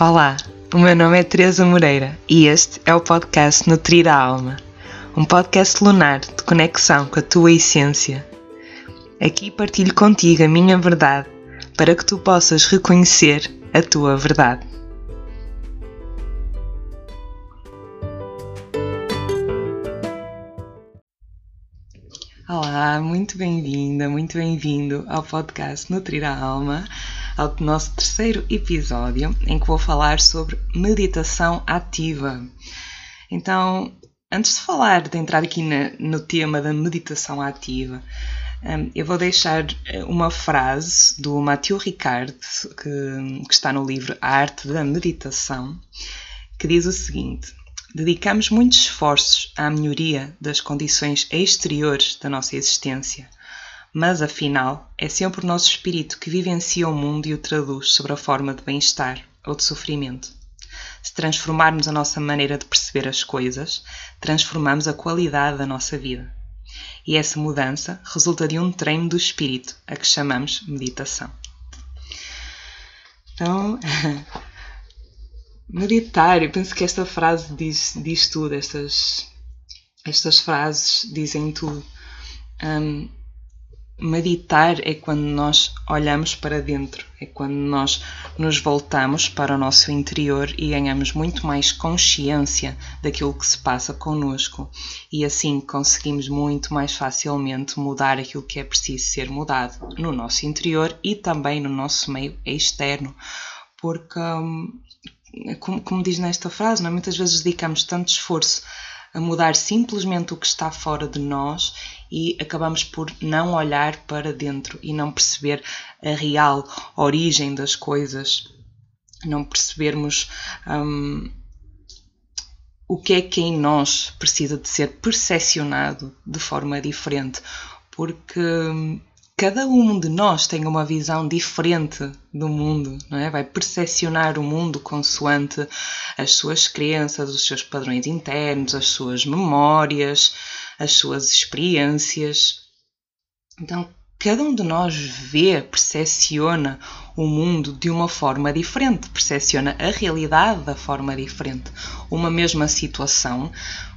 Olá, o meu nome é Teresa Moreira e este é o podcast Nutrir a Alma, um podcast lunar de conexão com a tua essência. Aqui partilho contigo a minha verdade para que tu possas reconhecer a tua verdade. Olá, muito bem-vinda, muito bem-vindo ao podcast Nutrir a Alma ao nosso terceiro episódio em que vou falar sobre meditação ativa. Então, antes de falar, de entrar aqui na, no tema da meditação ativa, um, eu vou deixar eh, uma frase do Mathieu Ricard, que, que está no livro A Arte da Meditação, que diz o seguinte: Dedicamos muitos esforços à melhoria das condições exteriores da nossa existência mas afinal é sempre o nosso espírito que vivencia o mundo e o traduz sobre a forma de bem-estar ou de sofrimento. Se transformarmos a nossa maneira de perceber as coisas, transformamos a qualidade da nossa vida. E essa mudança resulta de um treino do espírito, a que chamamos meditação. Então, meditar, eu penso que esta frase diz, diz tudo, estas, estas frases dizem tudo. Um, Meditar é quando nós olhamos para dentro, é quando nós nos voltamos para o nosso interior e ganhamos muito mais consciência daquilo que se passa connosco e assim conseguimos muito mais facilmente mudar aquilo que é preciso ser mudado no nosso interior e também no nosso meio externo, porque, hum, como, como diz nesta frase, é? muitas vezes dedicamos tanto esforço a mudar simplesmente o que está fora de nós e acabamos por não olhar para dentro e não perceber a real origem das coisas, não percebermos um, o que é que em nós precisa de ser percepcionado de forma diferente, porque hum, cada um de nós tem uma visão diferente do mundo, não é? Vai percepcionar o mundo consoante as suas crenças, os seus padrões internos, as suas memórias, as suas experiências. Então, cada um de nós vê, percepciona o mundo de uma forma diferente, percepciona a realidade da forma diferente. Uma mesma situação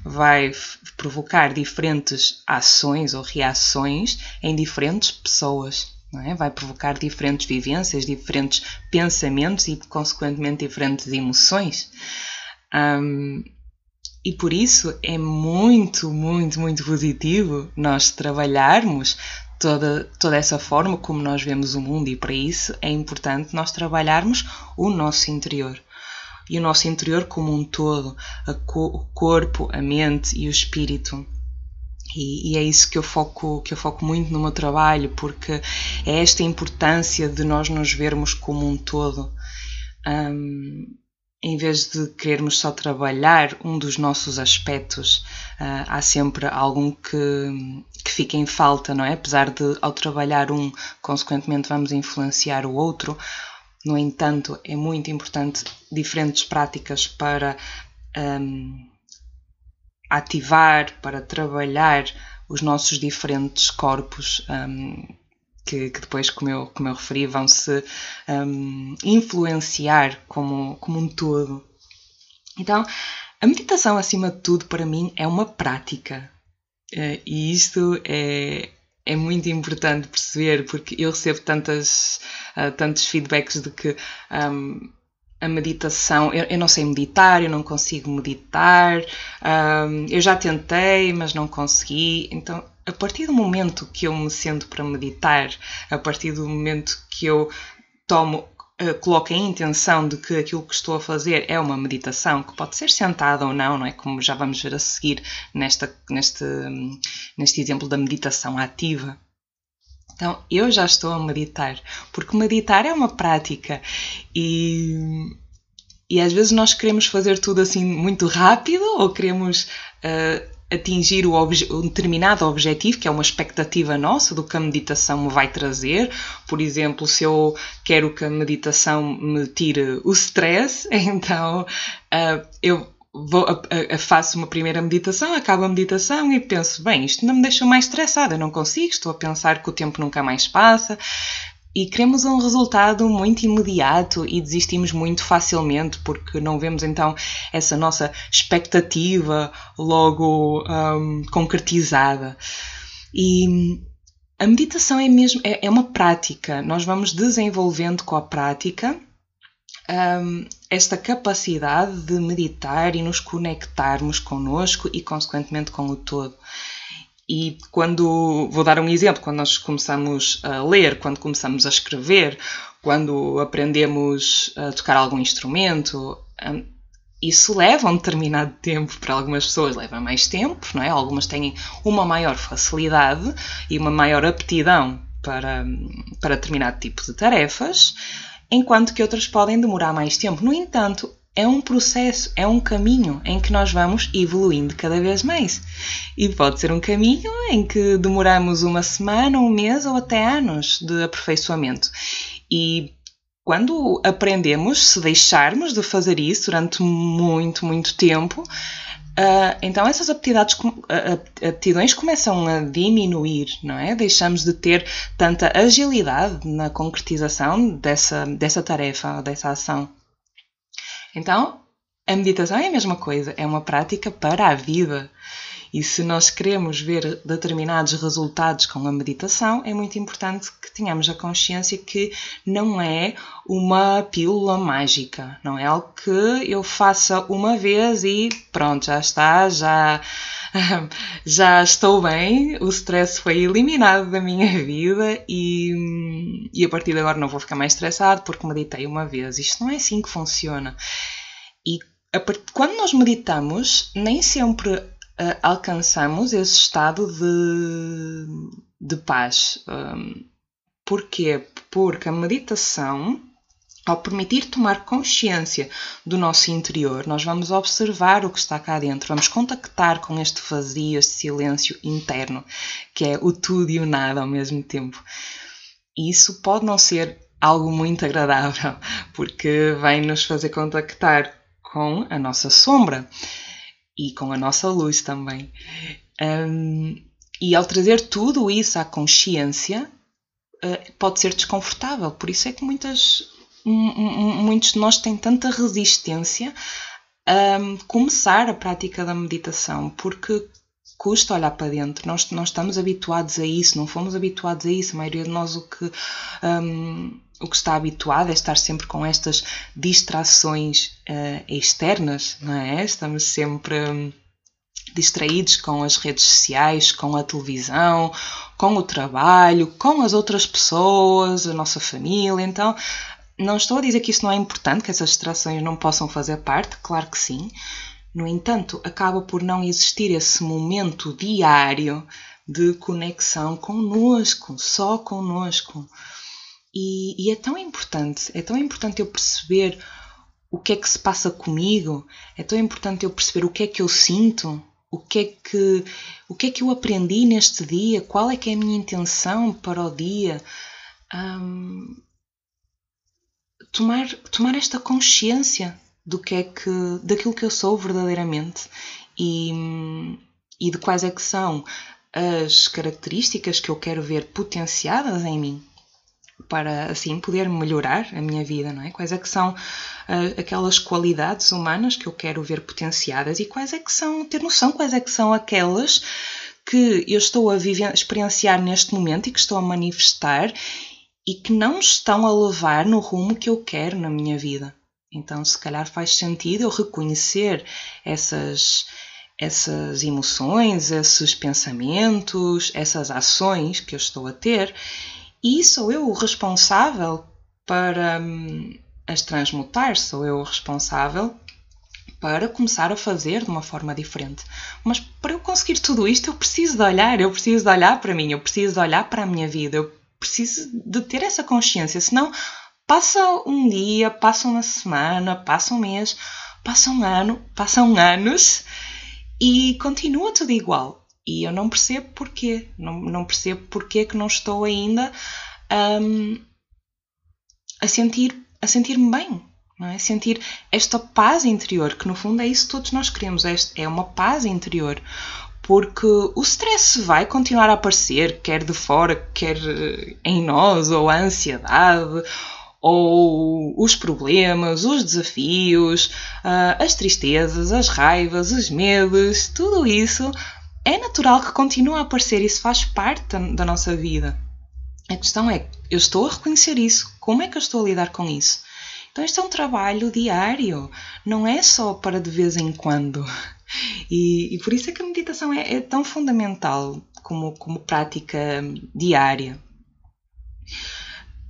vai provocar diferentes ações ou reações em diferentes pessoas. É? Vai provocar diferentes vivências, diferentes pensamentos e, consequentemente, diferentes emoções. Um, e por isso é muito, muito, muito positivo nós trabalharmos toda, toda essa forma como nós vemos o mundo, e para isso é importante nós trabalharmos o nosso interior. E o nosso interior como um todo, co o corpo, a mente e o espírito. E, e, é isso que eu foco que eu foco muito no meu trabalho porque é esta importância de nós nos vermos como um todo um, em vez de querermos só trabalhar um dos nossos aspectos, uh, há sempre algum que, que fica em falta, não é? Apesar de, ao trabalhar um, consequentemente vamos influenciar o outro. No entanto, é muito importante diferentes práticas para um, ativar, para trabalhar os nossos diferentes corpos. Um, que, que, depois, como eu, como eu referi, vão se um, influenciar como, como um todo. Então, a meditação, acima de tudo, para mim, é uma prática. Uh, e isto é, é muito importante perceber, porque eu recebo tantas, uh, tantos feedbacks de que um, a meditação, eu, eu, não sei meditar, eu não consigo meditar, um, eu já tentei, mas não consegui. Então, a partir do momento que eu me sento para meditar, a partir do momento que eu tomo uh, coloco a intenção de que aquilo que estou a fazer é uma meditação, que pode ser sentada ou não, não é? Como já vamos ver a seguir nesta, neste, neste exemplo da meditação ativa. Então, eu já estou a meditar, porque meditar é uma prática e, e às vezes nós queremos fazer tudo assim muito rápido ou queremos uh, atingir o um determinado objetivo, que é uma expectativa nossa do que a meditação me vai trazer. Por exemplo, se eu quero que a meditação me tire o stress, então uh, eu vou, uh, faço uma primeira meditação, acabo a meditação e penso, bem, isto não me deixa mais estressada, eu não consigo, estou a pensar que o tempo nunca mais passa. E queremos um resultado muito imediato e desistimos muito facilmente porque não vemos então essa nossa expectativa logo um, concretizada. E a meditação é mesmo é, é, uma prática. Nós vamos desenvolvendo com a prática um, esta capacidade de meditar e nos conectarmos connosco e consequentemente com o todo. E quando, vou dar um exemplo, quando nós começamos a ler, quando começamos a escrever, quando aprendemos a tocar algum instrumento, hum, isso leva um determinado tempo. Para algumas pessoas leva mais tempo, não é? Algumas têm uma maior facilidade e uma maior aptidão para, para determinado tipo de tarefas, enquanto que outras podem demorar mais tempo. No entanto, é um processo, é um caminho em que nós vamos evoluindo cada vez mais. E pode ser um caminho em que demoramos uma semana, um mês ou até anos de aperfeiçoamento. E quando aprendemos, se deixarmos de fazer isso durante muito, muito tempo, Uh, então essas aptidades, aptidões começam a diminuir, não é? Deixamos de ter tanta agilidade na concretização dessa, dessa tarefa, dessa ação. Então, a meditação é a mesma coisa, é uma prática para a vida. E se nós queremos ver determinados resultados com a meditação, é muito importante que tenhamos a consciência que não é uma pílula mágica, não é algo que eu faça uma vez e pronto, já está, já já estou bem, o stress foi eliminado da minha vida e, e a partir de agora não vou ficar mais estressado porque meditei uma vez. Isto não é assim que funciona. E quando nós meditamos, nem sempre uh, alcançamos esse estado de, de paz. Um, porquê? Porque a meditação ao permitir tomar consciência do nosso interior, nós vamos observar o que está cá dentro, vamos contactar com este vazio, este silêncio interno, que é o tudo e o nada ao mesmo tempo. E isso pode não ser algo muito agradável, porque vai nos fazer contactar com a nossa sombra e com a nossa luz também. Um, e ao trazer tudo isso à consciência, uh, pode ser desconfortável. Por isso é que muitas muitos de nós têm tanta resistência a começar a prática da meditação, porque custa olhar para dentro. Nós não estamos habituados a isso, não fomos habituados a isso. A maioria de nós o que, um, o que está habituado é estar sempre com estas distrações uh, externas, não é? Estamos sempre. Um, distraídos com as redes sociais, com a televisão, com o trabalho, com as outras pessoas, a nossa família. Então, não estou a dizer que isso não é importante, que essas distrações não possam fazer parte, claro que sim. No entanto, acaba por não existir esse momento diário de conexão connosco, só connosco. E, e, é tão importante, é tão importante eu perceber o que é que se passa comigo, é tão importante eu perceber o que é que eu sinto, o que é que, o que, é que eu aprendi neste dia, qual é que é a minha intenção para o dia. Um, tomar, tomar esta consciência do que é que, daquilo que eu sou verdadeiramente e, e de quais é que são as características que eu quero ver potenciadas em mim para assim poder melhorar a minha vida, não é? Quais é que são uh, aquelas qualidades humanas que eu quero ver potenciadas e quais é que são, ter noção quais é que são aquelas que eu estou a viver, experienciar neste momento e que estou a manifestar e que não estão a levar no rumo que eu quero na minha vida. Então, se calhar faz sentido eu reconhecer essas essas emoções, esses pensamentos, essas ações que eu estou a ter, e sou eu o responsável para hum, as transmutar, sou eu o responsável para começar a fazer de uma forma diferente. Mas para eu conseguir tudo isto, eu preciso de olhar, eu preciso de olhar para mim, eu preciso de olhar para a minha vida, eu preciso de ter essa consciência, senão passa um dia, passa uma semana, passa um mês, passa um ano, passam anos e continua tudo igual. E eu não percebo porquê, não, não percebo porquê que não estou ainda um, a sentir a sentir-me bem, não é? Sentir esta paz interior, que no fundo é isso que todos nós queremos, é, é uma paz interior. porque o stress vai continuar a aparecer, quer de fora, quer em nós, ou a ansiedade, ou os problemas, os desafios, ah, as tristezas, as raivas, os medos, tudo isso é natural que continue a aparecer, isso faz parte da nossa vida. A questão é, eu estou a reconhecer isso, como é que eu estou a lidar com isso? Então, este é um trabalho diário, não é só para de vez em quando. E, e por isso é que a meditação é, é tão fundamental como, como prática diária.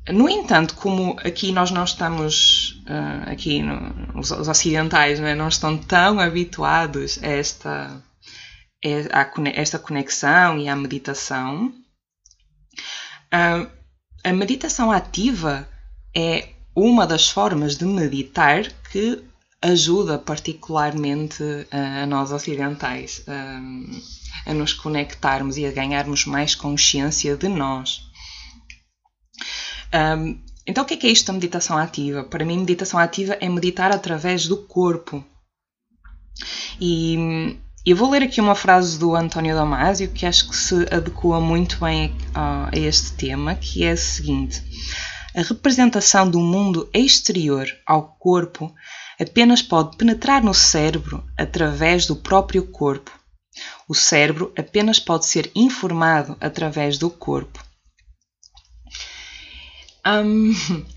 No entanto, como aqui nós não estamos, uh, aqui no, os, os, ocidentais não, é? não, estão tão habituados a esta, esta conexão e à meditação, uh, a meditação ativa é uma das formas de meditar que ajuda particularmente a nós ocidentais a, a nos conectarmos e a ganharmos mais consciência de nós. Então, o que é, que é isto da meditação ativa? Para mim, meditação ativa é meditar através do corpo. E eu vou ler aqui uma frase do António Damasio que acho que se adequa muito bem a, a este tema, que é a seguinte: a representação do mundo exterior ao corpo apenas pode penetrar no cérebro através do próprio corpo. O cérebro apenas pode ser informado através do corpo.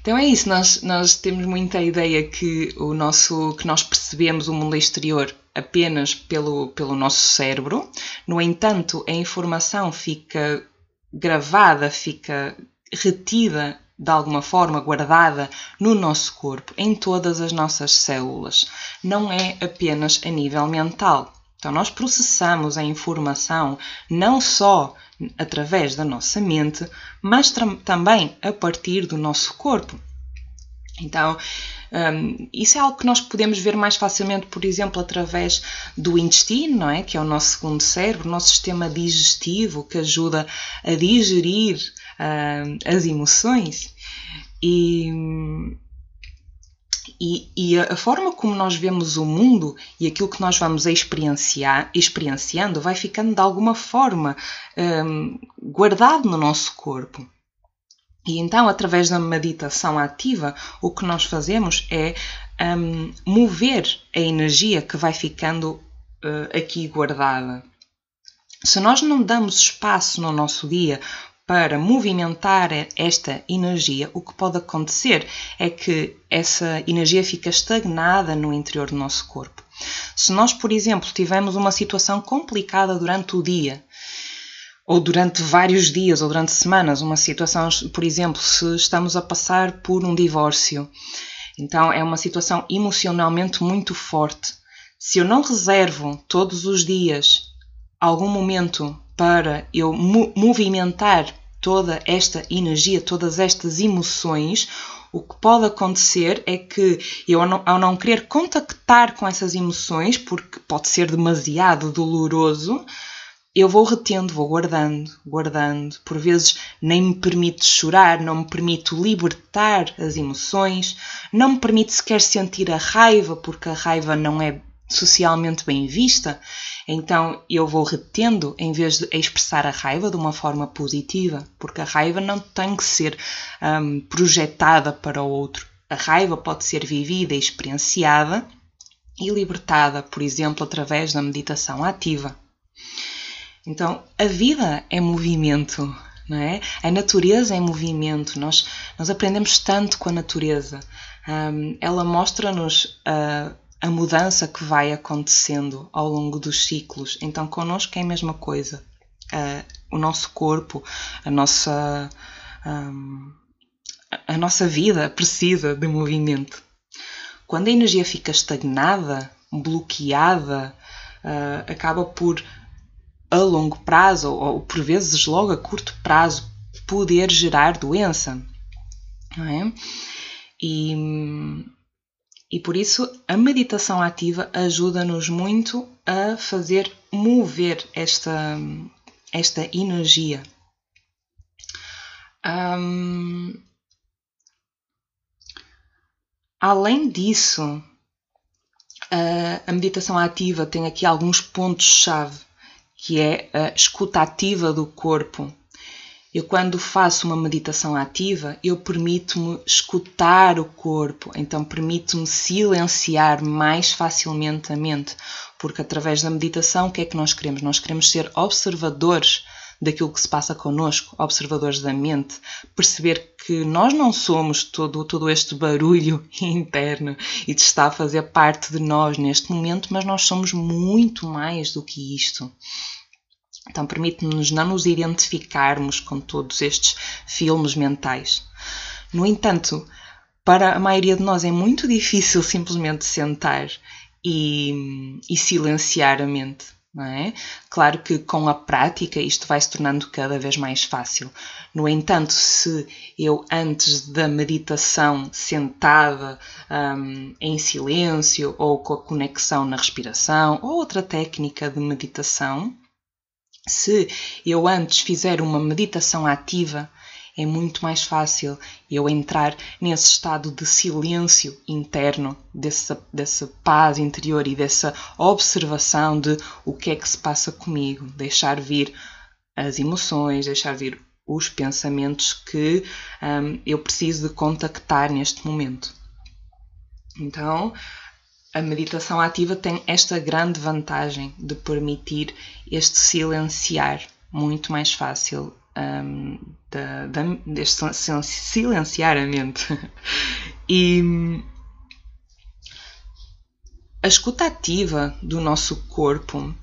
Então é isso, nós, nós temos muita ideia que o nosso que nós percebemos o mundo exterior apenas pelo, pelo nosso cérebro. No entanto, a informação fica gravada, fica retida de alguma forma, guardada no nosso corpo, em todas as nossas células. Não é apenas a nível mental. Então, nós processamos a informação não só através da nossa mente, mas também a partir do nosso corpo. Então, um, isso é algo que nós podemos ver mais facilmente, por exemplo, através do intestino, não é? que é o nosso segundo cérebro, o nosso sistema digestivo que ajuda a digerir uh, as emoções. E, e, e, a forma como nós vemos o mundo e aquilo que nós vamos experienciar, experienciando vai ficando de alguma forma um, guardado no nosso corpo. E então, através da meditação ativa, o que nós fazemos é um, mover a energia que vai ficando uh, aqui guardada. Se nós não damos espaço no nosso dia para movimentar esta energia, o que pode acontecer é que essa energia fica estagnada no interior do nosso corpo. Se nós, por exemplo, tivermos uma situação complicada durante o dia, ou durante vários dias, ou durante semanas, uma situação, por exemplo, se estamos a passar por um divórcio, então é uma situação emocionalmente muito forte. Se eu não reservo todos os dias algum momento para eu movimentar toda esta energia, todas estas emoções, o que pode acontecer é que eu, ao não querer contactar com essas emoções, porque pode ser demasiado doloroso, eu vou retendo, vou guardando, guardando. Por vezes nem me permite chorar, não me permite libertar as emoções, não me permite sequer sentir a raiva, porque a raiva não é socialmente bem vista. Então eu vou retendo em vez de expressar a raiva de uma forma positiva, porque a raiva não tem que ser um, projetada para o outro. A raiva pode ser vivida experienciada e libertada, por exemplo, através da meditação ativa. Então, a vida é movimento, não é? A natureza é movimento. Nós, nós aprendemos tanto com a natureza. Um, ela mostra-nos uh, a mudança que vai acontecendo ao longo dos ciclos. Então, connosco é a mesma coisa. Uh, o nosso corpo, a nossa, um, a nossa vida precisa de movimento. Quando a energia fica estagnada, bloqueada, uh, acaba por, a longo prazo, ou por vezes logo a curto prazo, poder gerar doença. Não é? E e por isso a meditação ativa ajuda-nos muito a fazer mover esta, esta energia. Um, além disso, a, a meditação ativa tem aqui alguns pontos-chave que é a escuta ativa do corpo. Eu, quando faço uma meditação ativa, eu permito-me escutar o corpo, então permito-me silenciar mais facilmente a mente, porque através da meditação, o que é que nós queremos? Nós queremos ser observadores daquilo que se passa connosco, observadores da mente, perceber que nós não somos todo, todo este barulho interno e de está a fazer parte de nós neste momento, mas nós somos muito mais do que isto. Então permite-nos não nos identificarmos com todos estes filmes mentais. No entanto, para a maioria de nós é muito difícil simplesmente sentar e, e silenciar a mente. É? Claro que com a prática isto vai se tornando cada vez mais fácil. No entanto, se eu antes da meditação sentada um, em silêncio ou com a conexão na respiração ou outra técnica de meditação, se eu antes fizer uma meditação ativa, é muito mais fácil eu entrar nesse estado de silêncio interno, dessa, dessa paz interior e dessa observação de o que é que se passa comigo, deixar vir as emoções, deixar vir os pensamentos que um, eu preciso de contactar neste momento. Então, a meditação ativa tem esta grande vantagem de permitir este silenciar muito mais fácil um, da, da, deste silenciar a mente. e a escuta ativa do nosso corpo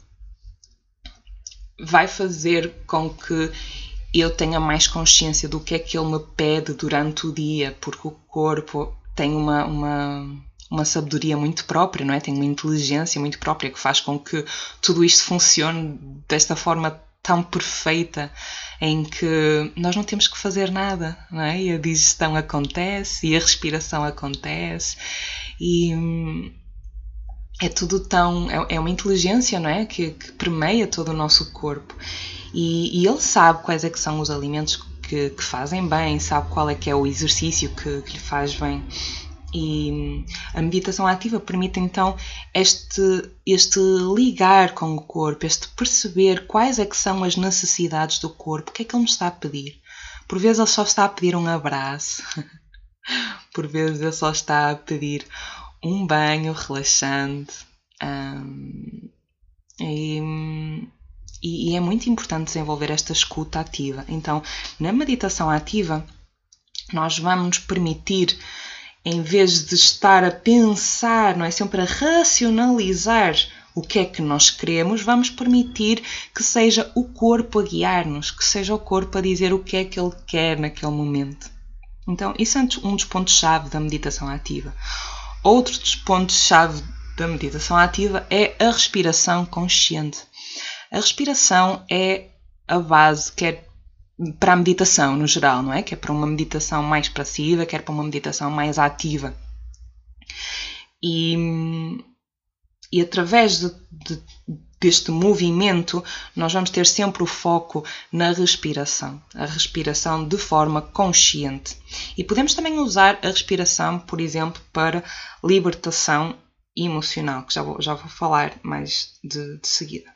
vai fazer com que eu tenha mais consciência do que é que ele me pede durante o dia, porque o corpo tem uma, uma uma sabedoria muito própria, não é? Tem uma inteligência muito própria que faz com que tudo isto funcione desta forma tão perfeita em que nós não temos que fazer nada, não é? E a digestão acontece e a respiração acontece e hum, é tudo tão. É, é uma inteligência, não é? Que, que permeia todo o nosso corpo. E, e, ele sabe quais é que são os alimentos que, que, fazem bem, sabe qual é que é o exercício que, que lhe faz bem. E a meditação ativa permite então este, este ligar com o corpo, este perceber quais é que são as necessidades do corpo, o que é que ele me está a pedir. Por vezes ele só está a pedir um abraço, por vezes ele só está a pedir um banho relaxante. Um, e, e, é muito importante desenvolver esta escuta ativa. Então, na meditação ativa, nós vamos nos permitir em vez de estar a pensar, não é? Sempre a racionalizar o que é que nós queremos, vamos permitir que seja o corpo a guiar-nos, que seja o corpo a dizer o que é que ele quer naquele momento. Então, isso é um dos pontos-chave da meditação ativa. Outro dos pontos-chave da meditação ativa é a respiração consciente. A respiração é a base, quer para a meditação no geral, não é? Quer para uma meditação mais passiva, quer para uma meditação mais ativa. E, e através de, de, deste movimento, nós vamos ter sempre o foco na respiração, a respiração de forma consciente. E podemos também usar a respiração, por exemplo, para libertação emocional, que já vou, já vou falar mais de, de seguida.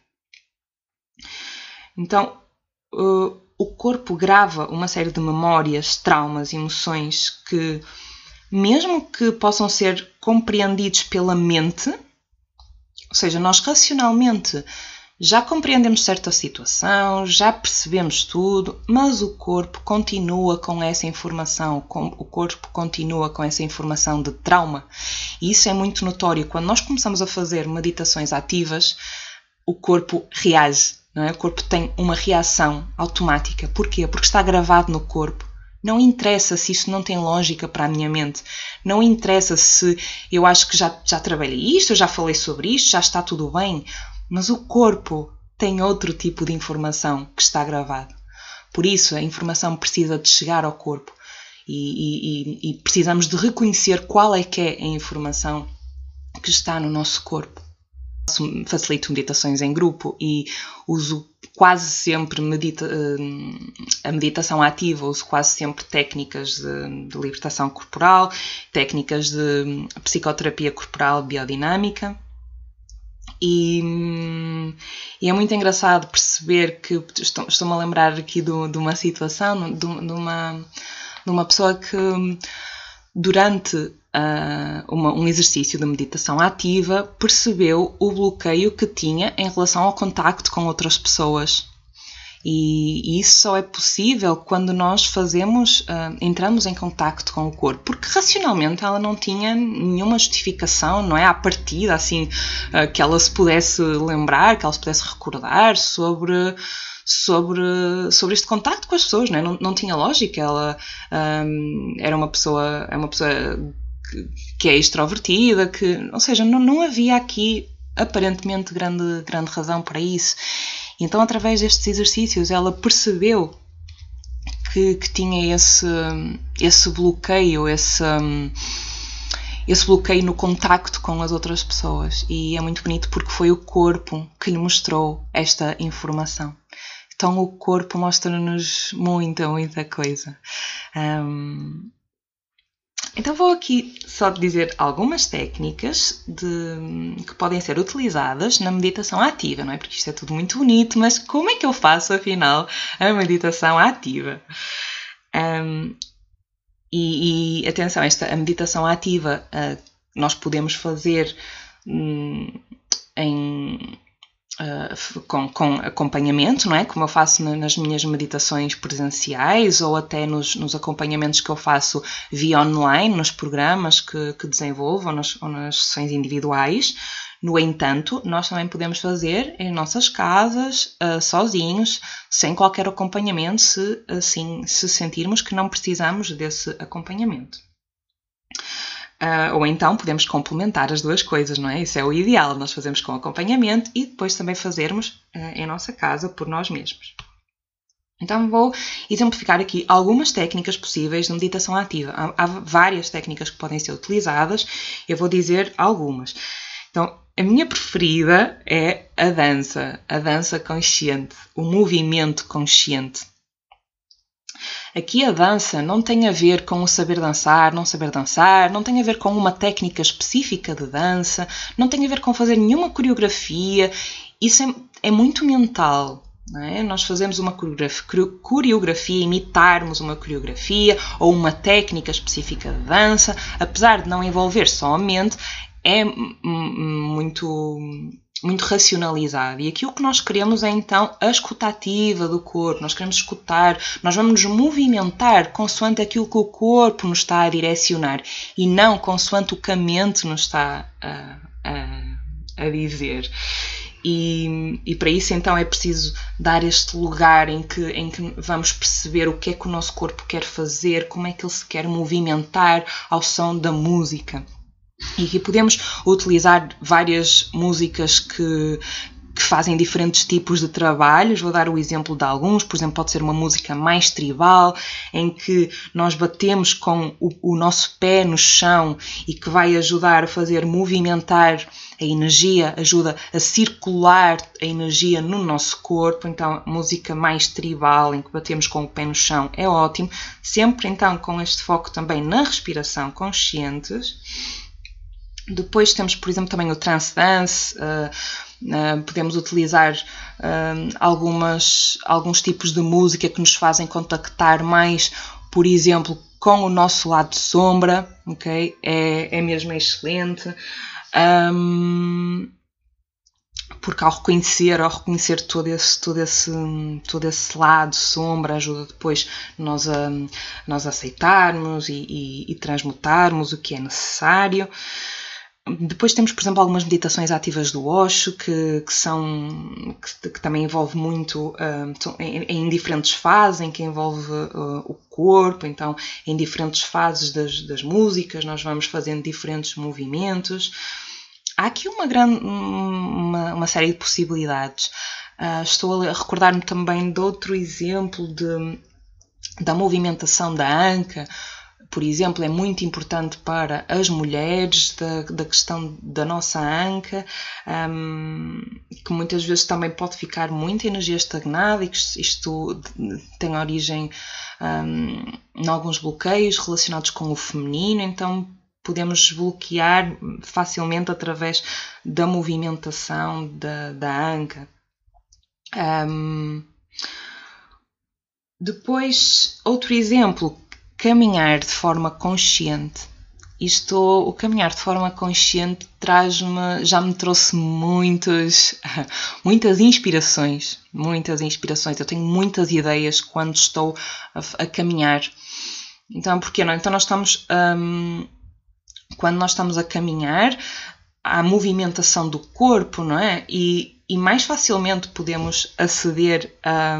Então, uh, o corpo grava uma série de memórias, traumas, emoções que, mesmo que possam ser compreendidos pela mente, ou seja, nós racionalmente já compreendemos certa situação, já percebemos tudo, mas o corpo continua com essa informação, o corpo continua com essa informação de trauma. E isso é muito notório. Quando nós começamos a fazer meditações ativas, o corpo reage não é? O corpo tem uma reação automática. Porquê? Porque está gravado no corpo. Não interessa se isso não tem lógica para a minha mente. Não interessa se eu acho que já, já trabalhei isto, já falei sobre isto, já está tudo bem. Mas o corpo tem outro tipo de informação que está gravado. Por isso, a informação precisa de chegar ao corpo. E, e, e precisamos de reconhecer qual é que é a informação que está no nosso corpo facilito meditações em grupo e uso quase sempre medita hum, a meditação ativa, uso quase sempre técnicas de, de libertação corporal, técnicas de hum, psicoterapia corporal biodinâmica. E, e, é muito engraçado perceber que estou-me estou a lembrar aqui de uma situação, de, uma, de uma pessoa que durante uh, uma, um exercício de meditação ativa percebeu o bloqueio que tinha em relação ao contacto com outras pessoas. E, isso só é possível quando nós fazemos, uh, entramos em contacto com o corpo, porque racionalmente ela não tinha nenhuma justificação, não é? À partida, assim, uh, que ela se pudesse lembrar, que ela se pudesse recordar sobre sobre, sobre este contacto com as pessoas, não, é? não, não tinha lógica. Ela um, era uma pessoa, é uma pessoa que, que, é extrovertida, que, ou seja, não, não havia aqui aparentemente grande, grande razão para isso. Então, através destes exercícios, ela percebeu que, que tinha esse, esse bloqueio, esse, esse bloqueio no contacto com as outras pessoas. E é muito bonito porque foi o corpo que lhe mostrou esta informação. Então, o corpo mostra-nos muita, muita coisa. Um, então vou aqui só dizer algumas técnicas de, que podem ser utilizadas na meditação ativa, não é? Porque isto é tudo muito bonito, mas como é que eu faço afinal a meditação ativa? Um, e, e, atenção, esta a meditação ativa uh, nós podemos fazer um, em Uh, com, com, acompanhamento, não é? Como eu faço nas minhas meditações presenciais ou até nos, nos acompanhamentos que eu faço via online, nos programas que, que desenvolvo ou nas, ou nas sessões individuais. No entanto, nós também podemos fazer em nossas casas, uh, sozinhos, sem qualquer acompanhamento, se assim se sentirmos que não precisamos desse acompanhamento. Uh, ou então podemos complementar as duas coisas, não é? Isso é o ideal, nós fazemos com acompanhamento e depois também fazermos uh, em nossa casa por nós mesmos. Então vou exemplificar aqui algumas técnicas possíveis de meditação ativa. Há, há várias técnicas que podem ser utilizadas, eu vou dizer algumas. Então, a minha preferida é a dança, a dança consciente, o movimento consciente. Aqui a dança não tem a ver com o saber dançar, não saber dançar, não tem a ver com uma técnica específica de dança, não tem a ver com fazer nenhuma coreografia. Isso é, é muito mental. É? Nós fazemos uma coreografia, imitarmos uma coreografia ou uma técnica específica de dança, apesar de não envolver só a mente, é muito muito racionalizado. E aqui o que nós queremos é então a escutativa do corpo, nós queremos escutar, nós vamos nos movimentar consoante aquilo que o corpo nos está a direcionar e não consoante o que a mente nos está a, a, a dizer. E, e, para isso então é preciso dar este lugar em que, em que vamos perceber o que é que o nosso corpo quer fazer, como é que ele se quer movimentar ao som da música. E aqui podemos utilizar várias músicas que, que fazem diferentes tipos de trabalhos. Vou dar o exemplo de alguns. Por exemplo, pode ser uma música mais tribal, em que nós batemos com o, o, nosso pé no chão e que vai ajudar a fazer movimentar a energia, ajuda a circular a energia no nosso corpo. Então, música mais tribal, em que batemos com o pé no chão, é ótimo. Sempre então com este foco também na respiração conscientes. Depois temos, por exemplo, também o trance dance, uh, uh, podemos utilizar uh, algumas, alguns tipos de música que nos fazem contactar mais, por exemplo, com o nosso lado sombra, ok? É, é mesmo excelente. Um, porque ao reconhecer, ao reconhecer todo esse, todo esse, todo esse lado sombra, ajuda depois nós a, nós aceitarmos e, e, e transmutarmos o que é necessário. Depois temos, por exemplo, algumas meditações ativas do Osho, que, que são que, que, também envolve muito uh, em, em, diferentes fases, em que envolve uh, o corpo, então em diferentes fases das, das músicas nós vamos fazendo diferentes movimentos. Há aqui uma, grande, uma, uma série de possibilidades. Uh, estou a recordar-me também de outro exemplo de, da movimentação da anca, por exemplo, é muito importante para as mulheres da, da questão da nossa anca, um, que muitas vezes também pode ficar muita energia estagnada e que isto tem origem um, em alguns bloqueios relacionados com o feminino, então podemos desbloquear facilmente através da movimentação da, da anca. Um, depois, outro exemplo, caminhar de forma consciente. Isto, o caminhar de forma consciente traz-me, já me trouxe muitas, muitas inspirações, muitas inspirações. Eu tenho muitas ideias quando estou a, a caminhar. Então, porquê não? Então nós estamos, um, quando nós estamos a caminhar, há movimentação do corpo, não é? E, e mais facilmente podemos aceder a,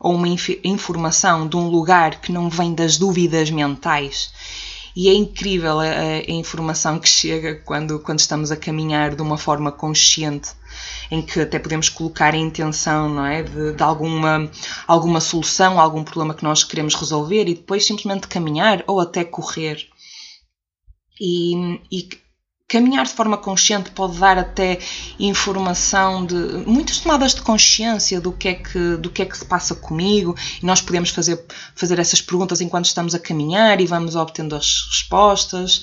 a uma informação de um lugar que não vem das dúvidas mentais. E é incrível a, a, informação que chega quando, quando estamos a caminhar de uma forma consciente, em que até podemos colocar a intenção não é, de, de alguma, alguma solução, algum problema que nós queremos resolver e depois simplesmente caminhar ou até correr. E, e caminhar de forma consciente pode dar até informação de muitas tomadas de consciência do que é que do que é que se passa comigo e nós podemos fazer fazer essas perguntas enquanto estamos a caminhar e vamos obtendo as respostas.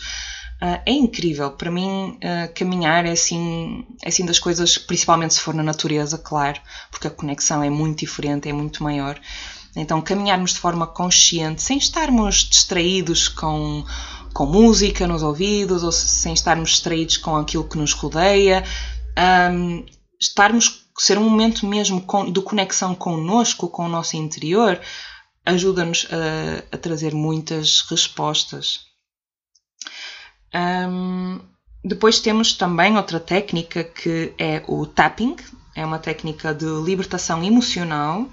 Uh, é incrível. Para mim uh, caminhar é assim é assim das coisas principalmente se for na natureza claro porque a conexão é muito diferente é muito maior. Então caminharmos de forma consciente sem estarmos distraídos com com música nos ouvidos ou sem estarmos distraídos com aquilo que nos rodeia, um, estarmos, ser um momento mesmo com, de conexão connosco, com o nosso interior, ajuda-nos a, a, trazer muitas respostas. Um, depois temos também outra técnica que é o tapping, é uma técnica de libertação emocional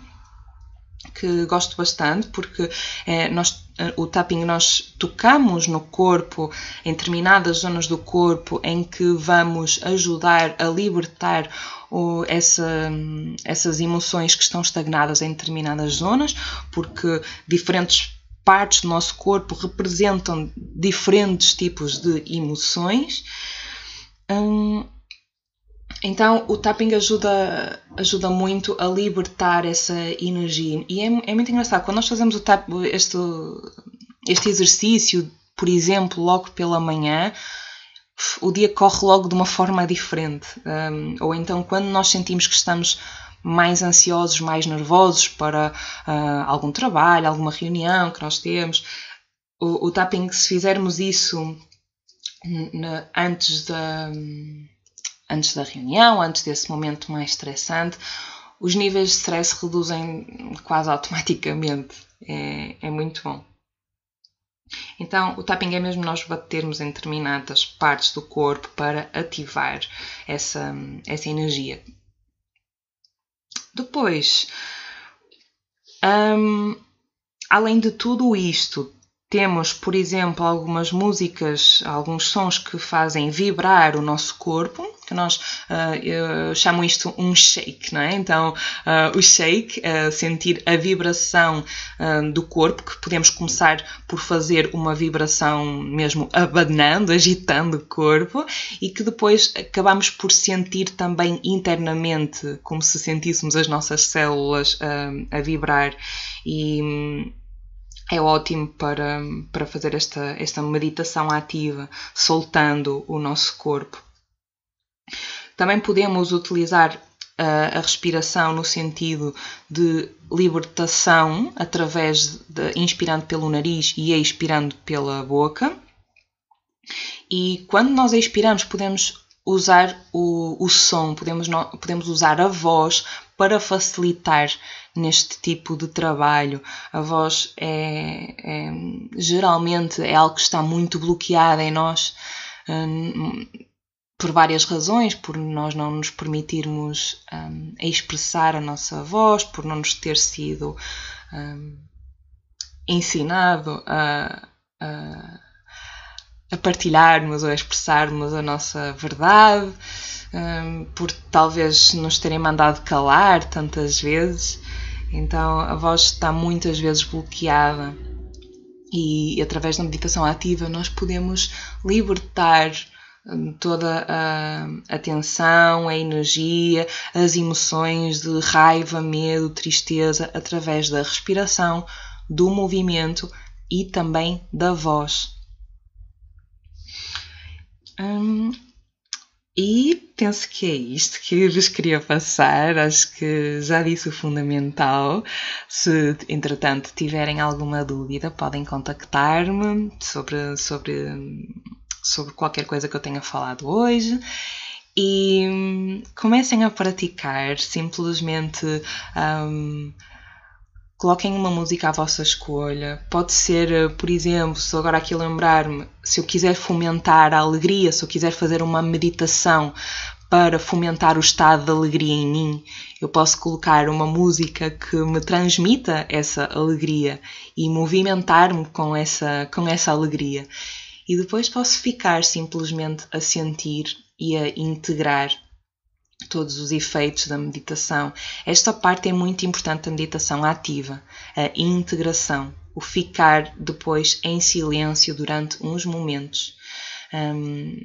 que gosto bastante porque é, nós, o tapping nós tocamos no corpo, em determinadas zonas do corpo em que vamos ajudar a libertar o, essa, essas emoções que estão estagnadas em determinadas zonas, porque diferentes partes do nosso corpo representam diferentes tipos de emoções. Hum, então o tapping ajuda, ajuda muito a libertar essa energia. E é, é muito engraçado, quando nós fazemos o tap, este, este exercício, por exemplo, logo pela manhã, o dia corre logo de uma forma diferente. Um, ou então quando nós sentimos que estamos mais ansiosos, mais nervosos para uh, algum trabalho, alguma reunião que nós temos, o, o tapping, se fizermos isso antes da antes da reunião, antes desse momento mais estressante, os níveis de stress reduzem quase automaticamente. É, é muito bom. Então, o tapping é mesmo nós batermos em determinadas partes do corpo para ativar essa, essa energia. Depois, um, além de tudo isto, temos, por exemplo, algumas músicas, alguns sons que fazem vibrar o nosso corpo, que nós uh, chamo isto um shake, não é? Então, uh, o shake, uh, sentir a vibração do corpo, que podemos começar por fazer uma vibração mesmo abanando, agitando o corpo, e que depois acabamos por sentir também internamente, como se sentíssemos as nossas células a vibrar. E é ótimo para, para fazer esta, esta meditação ativa, soltando o nosso corpo. Também podemos utilizar a, a respiração no sentido de libertação, através de inspirando pelo nariz e expirando pela boca. E quando nós expiramos, podemos usar o, o som, podemos, podemos usar a voz para facilitar neste tipo de trabalho. A voz é, é geralmente é algo que está muito bloqueado em nós hum, por várias razões, por nós não nos permitirmos hum, expressar a nossa voz, por não nos ter sido hum, ensinado a, a, a partilharmos ou a expressarmos a nossa verdade um, por talvez nos terem mandado calar tantas vezes. Então a voz está muitas vezes bloqueada e através da meditação ativa nós podemos libertar toda a, a tensão, a energia, as emoções de raiva, medo, tristeza através da respiração, do movimento e também da voz. Um, e penso que é isto que vos queria passar. Acho que já disse o fundamental. Se, entretanto, tiverem alguma dúvida, podem contactar-me sobre, sobre, sobre qualquer coisa que eu tenha falado hoje. E hum, comecem a praticar simplesmente. Um, Coloquem uma música à vossa escolha. Pode ser, eh, por exemplo, se agora aqui lembrar-me, se eu quiser fomentar a alegria, se eu quiser fazer uma meditação para fomentar o estado de alegria em mim, eu posso colocar uma música que me transmita essa alegria e movimentar-me com essa, com essa alegria. E depois posso ficar simplesmente a sentir e a integrar todos os efeitos da meditação. Esta parte é muito importante da meditação ativa, a integração, o ficar depois em silêncio durante uns momentos, um,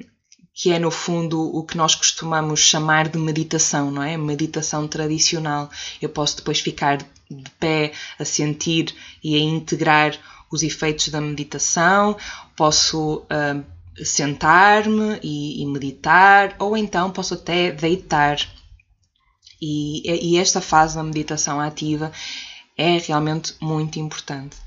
que é no fundo o que nós costumamos chamar de meditação, não é? Meditação tradicional. Eu posso depois ficar de pé a sentir e a integrar os efeitos da meditação, posso uh, sentar-me e, e, meditar, ou então posso até deitar. E, e esta fase da meditação ativa é realmente muito importante.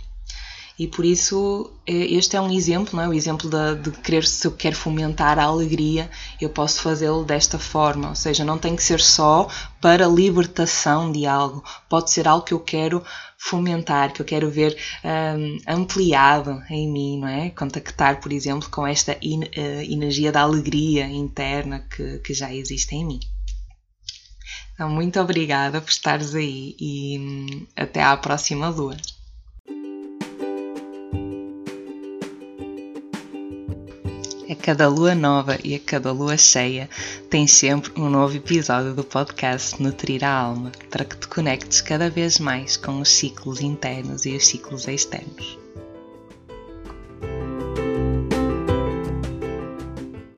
E por isso, é, este é um exemplo, não é? o exemplo de, de querer, se eu quero fomentar a alegria, eu posso fazê-lo desta forma. Ou seja, não tem que ser só para libertação de algo, pode ser algo que eu quero fomentar, que eu quero ver um, ampliado em mim, não é? Contactar, por exemplo, com esta in, uh, energia da alegria interna que, que já existe em mim. Então, muito obrigada por estares aí e hum, até à próxima lua. Cada lua nova e a cada lua cheia tem sempre um novo episódio do podcast Nutrir a Alma para que te conectes cada vez mais com os ciclos internos e os ciclos externos.